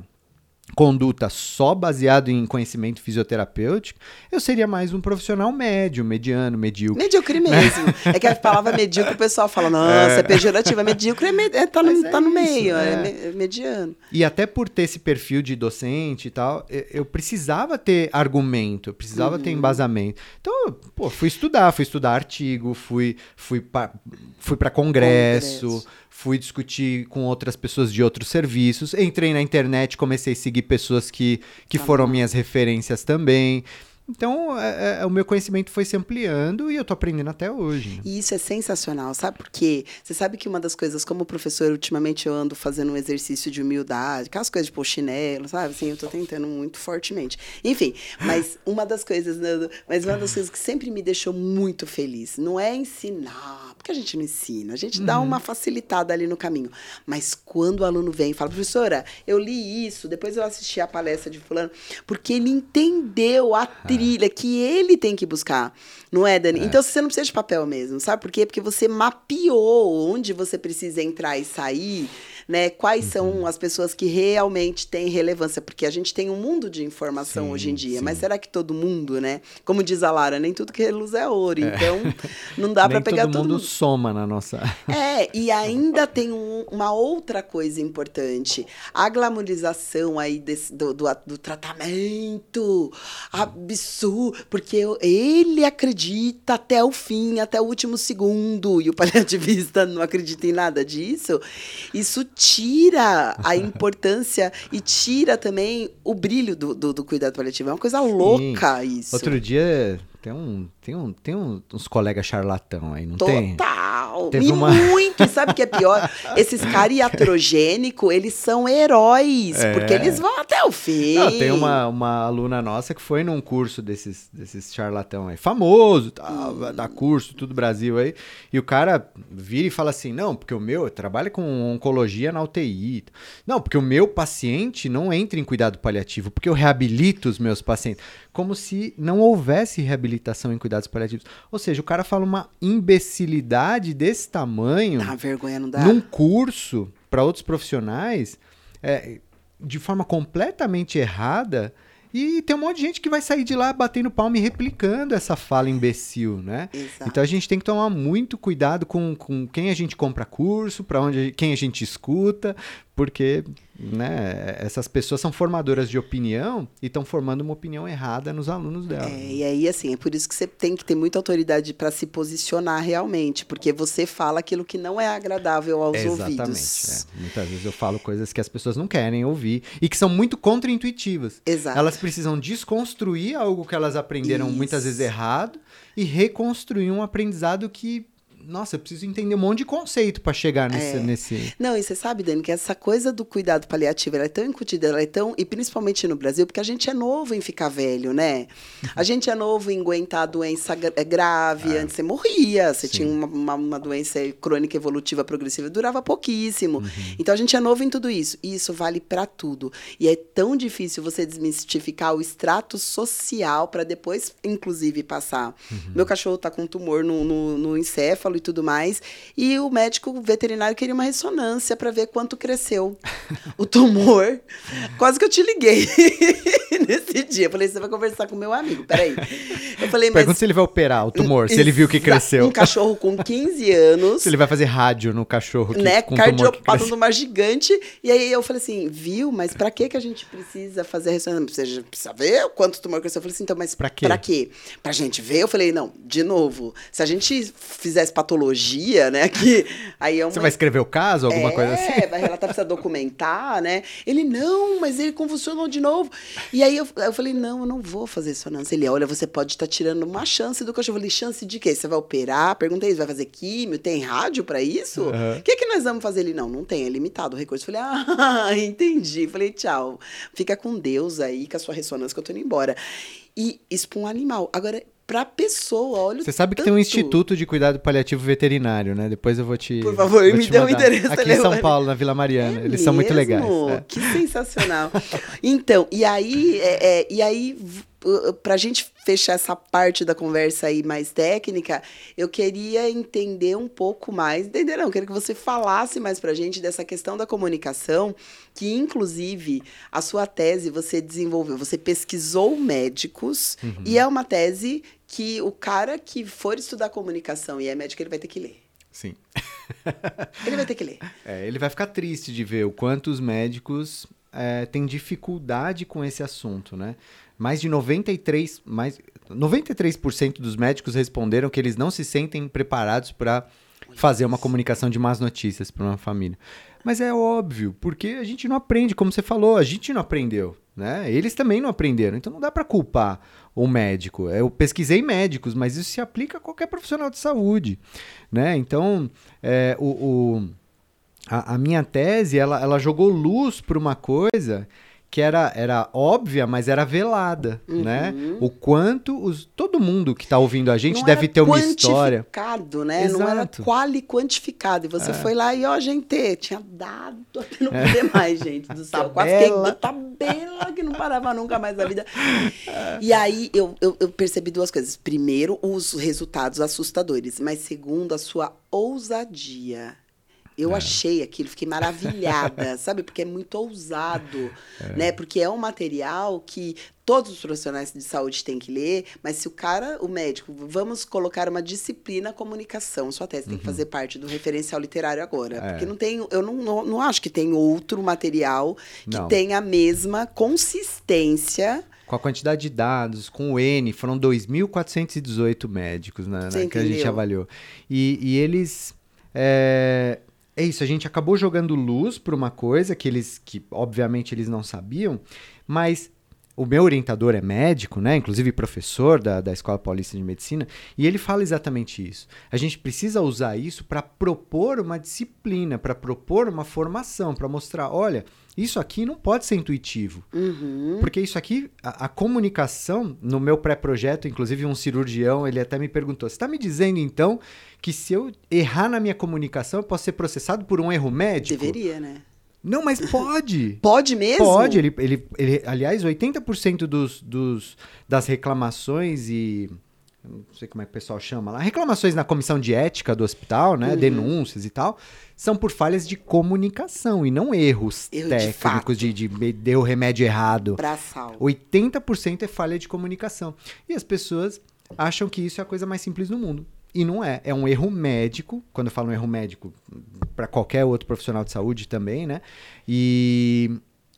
conduta só baseado em conhecimento fisioterapêutico, eu seria mais um profissional médio, mediano, medíocre. Medíocre mesmo. É que a palavra medíocre o pessoal fala, nossa, é, pejorativa. Medíocre é, me- é- tá, no, é tá no isso, meio, é, é. é mediano. E até por ter esse perfil de docente e tal, eu- precisava ter argumento, eu precisava Uhum. ter embasamento. Então, pô, fui estudar, fui estudar artigo, fui, fui para fui pra congresso, Congresso. Fui discutir com outras pessoas de outros serviços, entrei na internet, comecei a seguir pessoas que, que Tá foram minhas referências também. Então, é- é- o meu conhecimento foi se ampliando e eu tô aprendendo até hoje. né? E isso é sensacional, sabe por quê? Você sabe que uma das coisas, como professor, ultimamente eu ando fazendo um exercício de humildade, aquelas coisas de pôr chinelo, sabe? Assim, eu tô tentando muito fortemente. Enfim, mas uma das coisas, né, mas uma das coisas que sempre me deixou muito feliz, não é ensinar, porque a gente não ensina, a gente dá uma facilitada ali no caminho. Mas quando o aluno vem e fala, professora, eu li isso, depois eu assisti a palestra de fulano, porque ele entendeu a trilha que ele tem que buscar, não é, Dani? Então você não precisa de papel mesmo, sabe por quê? Porque você mapeou onde você precisa entrar e sair, né? Quais são as pessoas que realmente têm relevância, porque a gente tem um mundo de informação Sim, hoje em dia, sim. mas será que todo mundo, né? Como diz a Lara, nem tudo que reluz é ouro, então não dá para pegar todo todo mundo mundo. soma na nossa... É, e ainda tem um- uma outra coisa importante. A glamorização aí desse- do, do, do tratamento absurdo, porque eu- ele acredita até o fim, até o último segundo, e o paliativista não acredita em nada disso. Isso tira a importância e tira também o brilho do, do, do cuidado paliativo. É uma coisa louca isso. Outro dia tem um tem um tem uns colegas charlatão aí, não tem? Total. Teve e uma- muito. E sabe o que é pior? Esses caras iatrogênicos, eles são heróis. É. Porque eles vão até o fim. Não, tem uma, uma aluna nossa que foi num curso desses, desses charlatão aí, famoso, tal, vai dar curso, tudo Brasil aí, e o cara vira e fala assim, não, porque o meu, trabalha com oncologia na UTI, não, porque o meu paciente não entra em cuidado paliativo, porque eu reabilito os meus pacientes, como se não houvesse reabilitação em cuidados paliativos. Ou seja, o cara fala uma imbecilidade desse tamanho Dá vergonha, não dá? num curso para outros profissionais é, de forma completamente errada e tem um monte de gente que vai sair de lá batendo palma e replicando essa fala imbecil, né? Exato. Então a gente tem que tomar muito cuidado com, com quem a gente compra curso, para onde quem a gente escuta, porque né, essas pessoas são formadoras de opinião e estão formando uma opinião errada nos alunos dela. É, e aí, assim, é por isso que você tem que ter muita autoridade para se posicionar realmente, porque você fala aquilo que não é agradável aos Exatamente. ouvidos. é. Muitas vezes eu falo coisas que as pessoas não querem ouvir e que são muito contraintuitivas. Exato. Elas precisam desconstruir algo que elas aprenderam muitas Isso. vezes errado e reconstruir um aprendizado que, nossa, eu preciso entender um monte de conceito para chegar nesse, É. nesse. Não, e você sabe, Dani, que essa coisa do cuidado paliativo ela é tão incutida, ela é tão. E principalmente no Brasil, porque a gente é novo em ficar velho, né? A gente é novo em aguentar a doença é grave. Antes você morria, você Sim. tinha uma, uma, uma doença crônica evolutiva progressiva, durava pouquíssimo. Uhum. Então a gente é novo em tudo isso. E isso vale para tudo. E é tão difícil você desmistificar o extrato social para depois, inclusive, passar. Uhum. Meu cachorro tá com tumor no, no, no encéfalo e tudo mais. E o médico veterinário queria uma ressonância para ver quanto cresceu o tumor. Quase que eu te liguei nesse dia. Eu falei, você vai conversar com meu amigo. Peraí. Eu falei, mas. Pergunta se ele vai operar o tumor, se ele viu que cresceu. Um cachorro com 15 anos Se ele vai fazer rádio no cachorro que, né, com cardiopata numa gigante. E aí eu falei assim, viu? Mas pra que que a gente precisa fazer a ressonância? Você precisa ver quanto tumor cresceu? Eu falei assim, então, mas Pra quê? Pra quê? Pra gente ver? Eu falei, não, de novo, se a gente fizesse patologia, né? Que aí é uma... Você vai escrever o caso, alguma é, coisa assim? É, vai relatar, precisa documentar, né? Ele, não, mas ele convulsionou de novo. E aí eu, eu falei, não, eu não vou fazer ressonância. Ele, olha, você pode estar tirando uma chance do cachorro. Eu falei, chance de quê? Você vai operar? Perguntei, vai fazer químio? Tem rádio para isso? O uhum. que, que nós vamos fazer? Ele, não, não tem, é limitado o recurso. Eu falei, ah, entendi. Falei, tchau. Fica com Deus aí, com a sua ressonância que eu tô indo embora. E isso pra um animal. Agora, pra pessoa, olha Você sabe que tem um instituto de cuidado paliativo veterinário, né? Depois eu vou te Por favor, me dê um endereço. Aqui em São Paulo, na Vila Mariana. É Eles mesmo? são muito legais. É. Que sensacional. então, e aí, é, é, e aí para a gente fechar essa parte da conversa aí mais técnica, eu queria entender um pouco mais, entender não, queria que você falasse mais para a gente dessa questão da comunicação, que inclusive a sua tese você desenvolveu, você pesquisou médicos uhum. e é uma tese que o cara que for estudar comunicação e é médico, ele vai ter que ler. Sim. ele vai ter que ler. É, ele vai ficar triste de ver o quanto os médicos é, têm dificuldade com esse assunto, né? mais de 93, mais, 93% dos médicos responderam que eles não se sentem preparados para fazer uma comunicação de más notícias para uma família. Mas é óbvio, porque a gente não aprende, como você falou, a gente não aprendeu, né? Eles também não aprenderam, então não dá para culpar o médico. Eu pesquisei médicos, mas isso se aplica a qualquer profissional de saúde, né? Então, é, o, o a, a, minha tese, ela, ela jogou luz para uma coisa que era, era óbvia, mas era velada, uhum. né? O quanto os, todo mundo que está ouvindo a gente não deve ter uma história. quantificado, né? Exato. Não era quali quantificado. E você é. foi lá e, ó, gente, tinha dado até não é. poder é. mais, gente do céu. Quase fiquei tabela que não parava nunca mais na vida. É. E aí eu, eu, eu percebi duas coisas. Primeiro, os resultados assustadores, mas segundo, a sua ousadia eu é. achei aquilo, fiquei maravilhada, sabe? Porque é muito ousado, é. né? Porque é um material que todos os profissionais de saúde têm que ler, mas se o cara, o médico, vamos colocar uma disciplina comunicação, sua tese uhum. tem que uhum. fazer parte do referencial literário agora. É. Porque não tem, eu não, não, não, acho que tem outro material que não. tenha a mesma consistência com a quantidade de dados, com o N, foram 2.418 médicos né, né que a gente avaliou. E, e eles é, é isso, a gente acabou jogando luz para uma coisa que eles, que obviamente eles não sabiam, mas o meu orientador é médico, né? Inclusive professor da, da Escola Paulista de Medicina, e ele fala exatamente isso. A gente precisa usar isso para propor uma disciplina, para propor uma formação, para mostrar, olha, isso aqui não pode ser intuitivo. Uhum. Porque isso aqui, a, a comunicação, no meu pré-projeto, inclusive um cirurgião, ele até me perguntou: você está me dizendo então que se eu errar na minha comunicação, eu posso ser processado por um erro médico? Deveria, né? Não, mas pode. pode mesmo? Pode. Ele, ele, ele, aliás, 80% dos, dos, das reclamações e não sei como é que o pessoal chama lá, reclamações na comissão de ética do hospital, né, uhum. denúncias e tal, são por falhas de comunicação e não erros Erro técnicos de, de, de deu remédio errado. Braçal. 80% é falha de comunicação. E as pessoas acham que isso é a coisa mais simples do mundo. E não é. É um erro médico. Quando eu falo um erro médico, para qualquer outro profissional de saúde também, né? E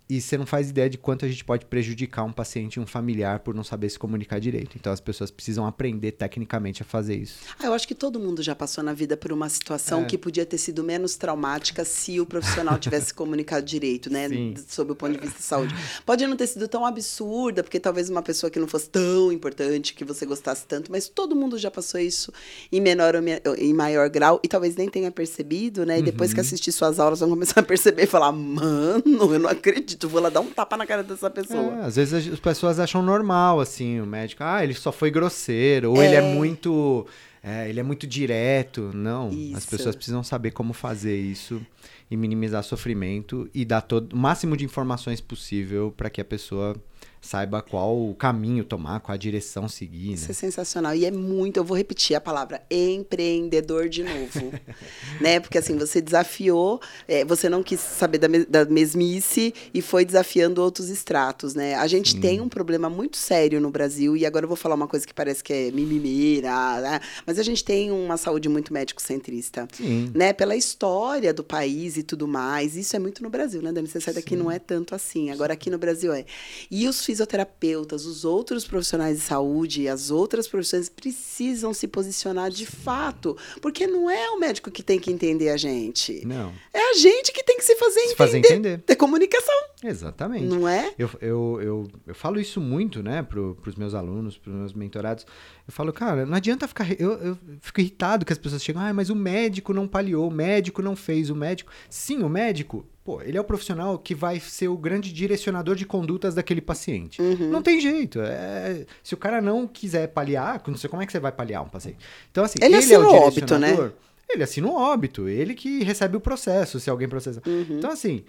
e você não faz ideia de quanto a gente pode prejudicar um paciente e um familiar por não saber se comunicar direito. Então as pessoas precisam aprender tecnicamente a fazer isso. Ah, eu acho que todo mundo já passou na vida por uma situação é. que podia ter sido menos traumática se o profissional tivesse comunicado direito, né? Sim. Sob o ponto de vista de saúde. Pode não ter sido tão absurda, porque talvez uma pessoa que não fosse tão importante, que você gostasse tanto, mas todo mundo já passou isso em menor ou em maior grau e talvez nem tenha percebido, né? E depois uhum. que assistir suas aulas vão começar a perceber e falar: mano, eu não acredito acredito, vou lá dar um tapa na cara dessa pessoa. É, às vezes as pessoas acham normal, assim, o médico, ah, ele só foi grosseiro, ou é. ele é muito. É, ele é muito direto. Não, isso. as pessoas precisam saber como fazer isso e minimizar sofrimento e dar todo, o máximo de informações possível para que a pessoa saiba qual caminho tomar, qual a direção seguir. Isso né? é sensacional. E é muito, eu vou repetir a palavra, empreendedor de novo. né? Porque assim, você desafiou, é, você não quis saber da, da, mesmice e foi desafiando outros estratos, né? A gente Sim. tem um problema muito sério no Brasil, e agora eu vou falar uma coisa que parece que é mimimeira, né? mas a gente tem uma saúde muito médico-centrista. Né? Pela história do país e tudo mais. Isso é muito no Brasil, né, Dani? Você sai daqui, Sim. não é tanto assim. Agora aqui no Brasil é. E os fisioterapeutas, os outros profissionais de saúde, as outras profissões precisam se posicionar de fato, porque não é o médico que tem que entender a gente. Não. É a gente que tem que se fazer Se entender. fazer entender. É comunicação, Exatamente. não é? Eu, eu, eu, eu falo isso muito, né, pro, pros meus alunos, pros meus mentorados. Eu falo, cara, não adianta ficar. Eu, eu fico irritado que as pessoas chegam, ah, mas o médico não paliou, o médico não fez, o médico. Sim, o médico, pô, ele é o profissional que vai ser o grande direcionador de condutas daquele paciente. Uhum. Não tem jeito. é- se o cara não quiser paliar, não sei como é que você vai paliar um paciente. Então, assim, Ele ele, é o óbito, né? Ele assina o óbito, ele que recebe o processo, se alguém processar. Uhum. Então, assim,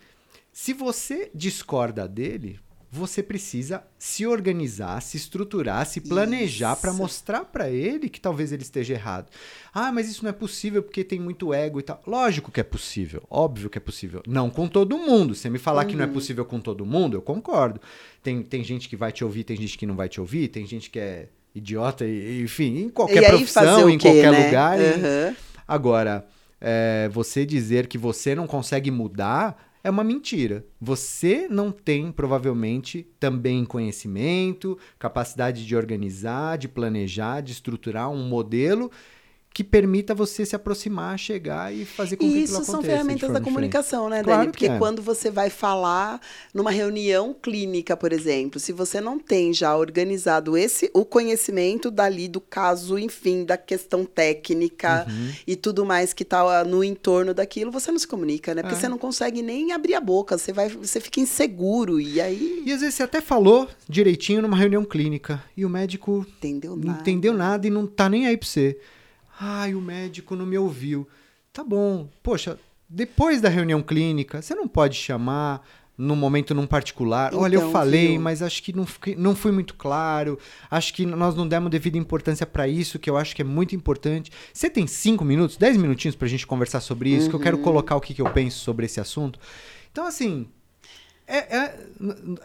se você discorda dele, você precisa se organizar, se estruturar, se planejar para mostrar para ele que talvez ele esteja errado. Ah, mas isso não é possível porque tem muito ego e tal. Lógico que é possível, óbvio que é possível. Não com todo mundo. Se me falar que não Uhum. é possível com todo mundo, eu concordo. Tem, tem gente que vai te ouvir, tem gente que não vai te ouvir, tem gente que é idiota, e- enfim, em qualquer profissão, o em quê, qualquer né? lugar. Aham. Agora, é, você dizer que você não consegue mudar é uma mentira. Você não tem, provavelmente, também conhecimento, capacidade de organizar, de planejar, de estruturar um modelo que permita você se aproximar, chegar e fazer com que E aquilo isso são aconteça ferramentas da comunicação, né, Claro Dani? que Porque é. quando você vai falar numa reunião clínica, por exemplo, se você não tem já organizado esse o conhecimento dali do caso, enfim, da questão técnica Uhum. e tudo mais que tá no entorno daquilo, você não se comunica, né? Porque É. você não consegue nem abrir a boca, você vai, você fica inseguro e aí E às vezes você até falou direitinho numa reunião clínica e o médico entendeu não nada. entendeu nada e não tá nem aí pra você. Ai, o médico não me ouviu. Tá bom. Poxa, depois da reunião clínica, você não pode chamar no momento num particular. Olha, eu Então, falei, viu? mas acho que não, fiquei- não fui muito claro. Acho que nós não demos devida importância pra isso, que eu acho que é muito importante. Você tem cinco minutos, dez minutinhos pra gente conversar sobre isso, que eu Uhum. quero colocar o que, que eu penso sobre esse assunto. Então, assim, é, é,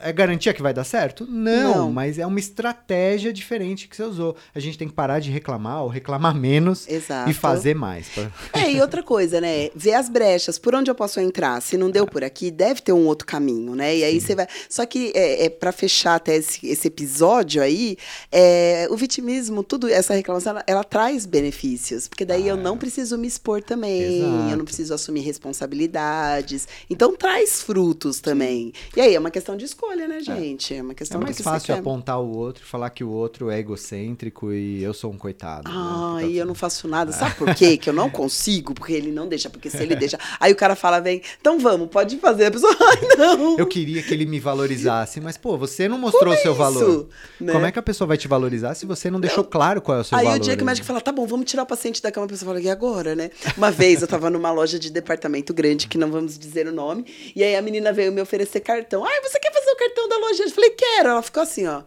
é garantia que vai dar certo? Não, Não. mas é uma estratégia diferente que você usou. A gente tem que parar de reclamar ou reclamar menos Exato. e fazer mais. pra- É, e outra coisa, né? Ver as brechas, por onde eu posso entrar. Se não deu por aqui, deve ter um outro caminho, né? E aí você vai. Só que, é, é, para fechar até esse, esse episódio aí, é, o vitimismo, tudo, essa reclamação, ela, ela traz benefícios. Porque daí eu não preciso me expor também, eu Ah, Exato. não preciso assumir responsabilidades. Então traz frutos também. E aí é uma questão de escolha, né, gente? É uma É questão do mais que fácil apontar o outro e falar que o outro é egocêntrico e eu sou um coitado. né? Ah, Por e eu causa- não faço nada. Sabe por quê? Que eu não consigo, porque ele não deixa, porque se ele deixa. Aí o cara fala, vem, então vamos, pode fazer. A pessoa, ai, não. Eu queria que ele me valorizasse, mas, pô, você não mostrou o seu isso, valor. né? Como é que a pessoa vai te valorizar se você não deixou claro qual é o seu Aí valor? o dia que o médico fala, tá bom, vamos tirar o paciente da cama, a pessoa fala, e agora, né? Uma vez eu tava numa loja de departamento grande, que não vamos dizer o nome, e aí a menina veio me oferecer cartão. Ai, você quer fazer o cartão da loja? Eu falei, quero. Ela ficou assim, ó.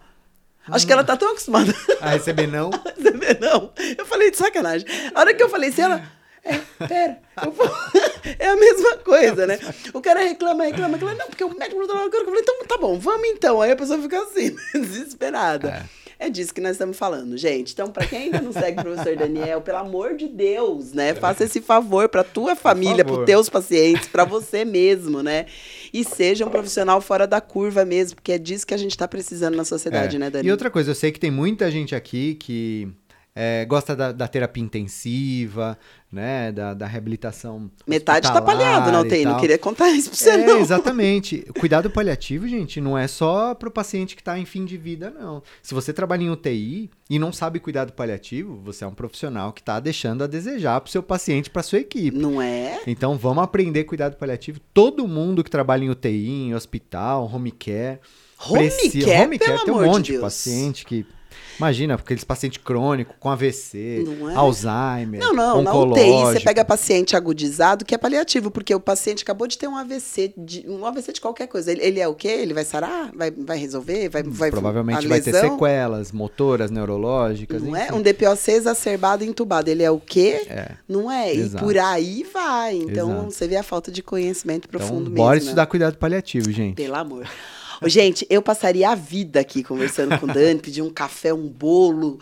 Acho que ela tá tão acostumada A receber não? a receber, não. Eu falei de sacanagem. A hora que eu falei assim, ela. É, pera, vou... é a mesma coisa, né? O cara reclama, reclama, reclama. Não, porque o médico não tá lá. Eu falei, então tá bom, vamos então. Aí a pessoa fica assim, desesperada. É. disso que nós estamos falando, gente. Então, para quem ainda não segue o professor Daniel, pelo amor de Deus, né? Faça esse favor para tua família, para teus pacientes, para você mesmo, né? E seja um profissional fora da curva mesmo, porque é disso que a gente está precisando na sociedade, É. né, Dani? E outra coisa, eu sei que tem muita gente aqui que é, gosta da, da terapia intensiva, né? Da, da reabilitação. Metade tá não e tem? Não queria contar isso pra você, É, não. exatamente. Cuidado paliativo, gente, não é só pro paciente que tá em fim de vida, não. Se você trabalha em UTI e não sabe cuidado paliativo, você é um profissional que tá deixando a desejar pro seu paciente, pra sua equipe. Não é? Então vamos aprender cuidado paliativo. Todo mundo que trabalha em UTI, em hospital, home care. Home precisa- care, home care tem um monte de, Deus. paciente que. Imagina, aqueles pacientes crônicos com AVC, Não é? Alzheimer. Não, não, na oncológico. UTI você pega paciente agudizado que é paliativo, porque o paciente acabou de ter um AVC, de, um AVC de qualquer coisa. Ele, ele é o quê? Ele vai sarar? Vai, vai resolver? Vai, vai Provavelmente vai ter sequelas motoras, neurológicas. Não é? enfim. Um DPOC exacerbado e entubado. Ele é o quê? É. Não é? Exato. E por aí vai. Então Exato. você vê a falta de conhecimento Então, profundo bora mesmo. estudar né? cuidado paliativo, gente. Pelo amor. Gente, eu passaria a vida aqui conversando com o Dani, pedir um café, um bolo.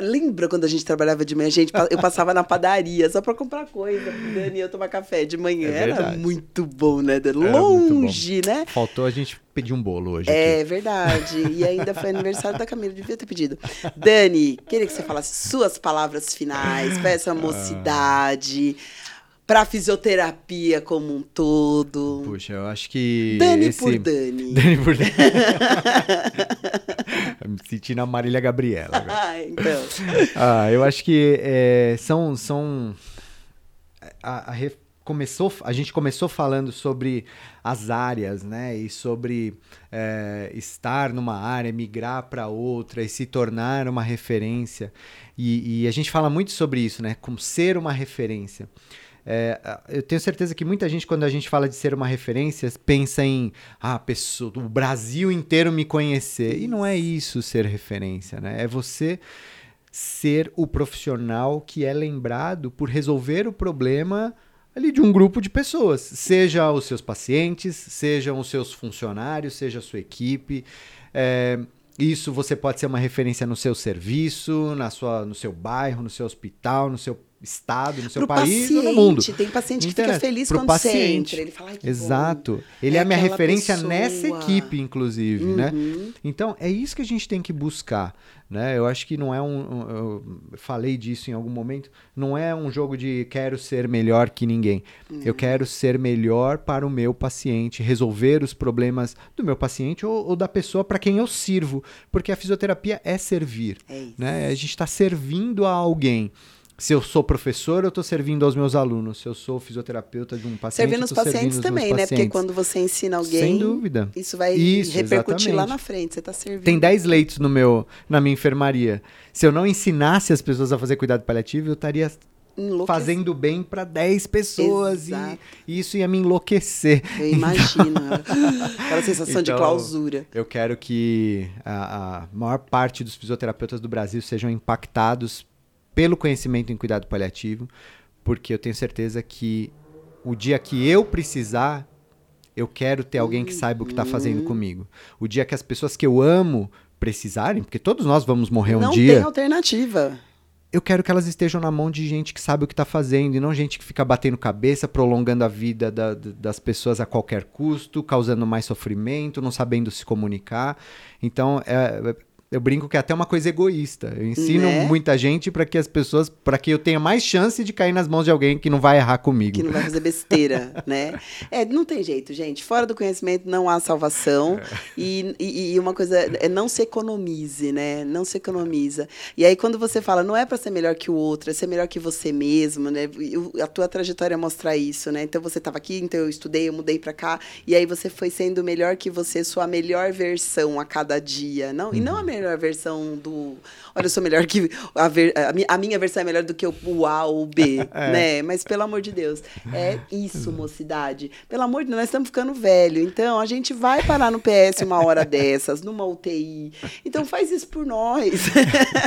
Lembra quando a gente trabalhava de manhã? Gente, eu passava na padaria só para comprar coisa pro Dani e eu tomar café de manhã. É Era muito bom, né, Dani? Longe, né? Faltou a gente pedir um bolo hoje. É aqui. verdade. E ainda foi aniversário da Camila, devia ter pedido. Dani, queria que você falasse suas palavras finais para essa mocidade. Ah para fisioterapia como um todo. Puxa, eu acho que. Dani esse... por Dani. Dani por Dani. Me sentindo a Marília Gabriela. ah, então. Ah, eu acho que é, são. são a, a, começou, a gente começou falando sobre as áreas, né? E sobre é, estar numa área, migrar para outra e se tornar uma referência. E, e, a gente fala muito sobre isso, né? Como ser uma referência. É, eu tenho certeza que muita gente, quando a gente fala de ser uma referência, pensa em ah, pessoa, o Brasil inteiro me conhecer. E não é isso ser referência, né? É você ser o profissional que é lembrado por resolver o problema ali de um grupo de pessoas, seja os seus pacientes, sejam os seus funcionários, seja a sua equipe. É, isso você pode ser uma referência no seu serviço, na sua, no seu bairro, no seu hospital, no seu estado, no seu Pro país paciente, no mundo. Tem paciente que fica feliz Pro quando paciente. você entra. Ele fala, Exato. Bom. Ele é, é a minha referência pessoa. nessa equipe, inclusive, né? uhum. né? Então, é isso que a gente tem que buscar, né? Eu acho que não é um... Eu falei disso em algum momento. Não é um jogo de quero ser melhor que ninguém. Uhum. Eu quero ser melhor para o meu paciente, resolver os problemas do meu paciente ou, ou da pessoa para quem eu sirvo. Porque a fisioterapia é servir, é né? A gente está servindo a alguém. Se eu sou professor, eu estou servindo aos meus alunos. Se eu sou fisioterapeuta de um paciente, servindo os pacientes também, né? Porque quando você ensina alguém, sem dúvida, isso vai isso, repercutir exatamente. lá na frente. Você está servindo. Tem 10 leitos no meu, na minha enfermaria. Se eu não ensinasse as pessoas a fazer cuidado paliativo, eu estaria fazendo bem para 10 pessoas e, e, isso ia me enlouquecer. Eu imagino. Aquela sensação então, de clausura. Eu quero que a, a maior parte dos fisioterapeutas do Brasil sejam impactados pelo conhecimento em cuidado paliativo, porque eu tenho certeza que o dia que eu precisar, eu quero ter alguém que saiba o que está fazendo uhum. comigo. O dia que as pessoas que eu amo precisarem, porque todos nós vamos morrer um não dia. Não tem alternativa. Eu quero que elas estejam na mão de gente que sabe o que está fazendo e não gente que fica batendo cabeça, prolongando a vida da, das pessoas a qualquer custo, causando mais sofrimento, não sabendo se comunicar. Então, é, eu brinco que é até uma coisa egoísta. Eu ensino né? muita gente para que as pessoas, para que eu tenha mais chance de cair nas mãos de alguém que não vai errar comigo. Que não vai fazer besteira, né? É, não tem jeito, gente. Fora do conhecimento não há salvação. É. E, e, e, uma coisa é não se economize, né? Não se economiza. E aí quando você fala, não é para ser melhor que o outro, é ser melhor que você mesmo, né? A tua trajetória mostra isso, né? Então você estava aqui, então eu estudei, eu mudei para cá, e aí você foi sendo melhor que você, sua melhor versão a cada dia, não? E não a uhum. melhor melhor versão do. Olha, eu sou melhor que. A, ver, a, minha versão é melhor do que o A ou o B, é. né? Mas pelo amor de Deus. É isso, mocidade. Pelo amor de Deus, nós estamos ficando velho. Então, a gente vai parar no PS uma hora dessas, numa UTI. Então, faz isso por nós.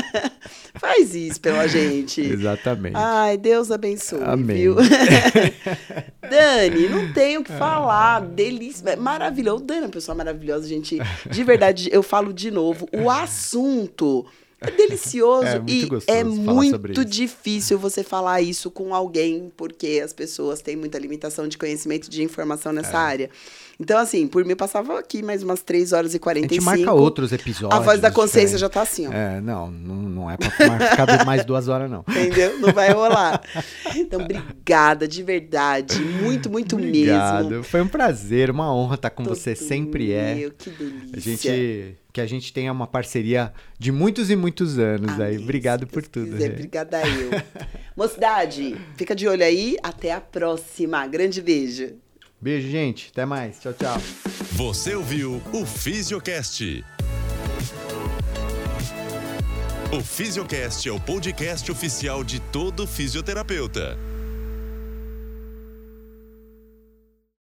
faz isso pela gente. Exatamente. Ai, Deus abençoe, Amém. viu? Dani, não tenho o que falar. Delícia. Maravilhoso. Dani é uma pessoa maravilhosa, gente. De verdade, eu falo de novo. O assunto é delicioso é e é muito difícil você falar isso com alguém, porque as pessoas têm muita limitação de conhecimento de informação nessa é. área. Então, assim, por mim, passava aqui mais umas 3 horas e 45. A gente marca outros episódios. A voz da consciência já tá assim, ó. É, não, não, não é pra ficar mais duas horas, não. Entendeu? Não vai rolar. Então, obrigada, de verdade. Muito, muito Obrigado. mesmo. Foi um prazer, uma honra estar com Todo você, sempre é. Meu, que delícia. A gente que a gente tenha uma parceria de muitos e muitos anos Amém. aí. Obrigado por tudo. Quiser, obrigada eu. Mocidade, fica de olho aí. Até a próxima. Grande beijo. Beijo, gente. Até mais. Tchau, tchau. Você ouviu o Fisiocast. O Fisiocast é o podcast oficial de todo fisioterapeuta.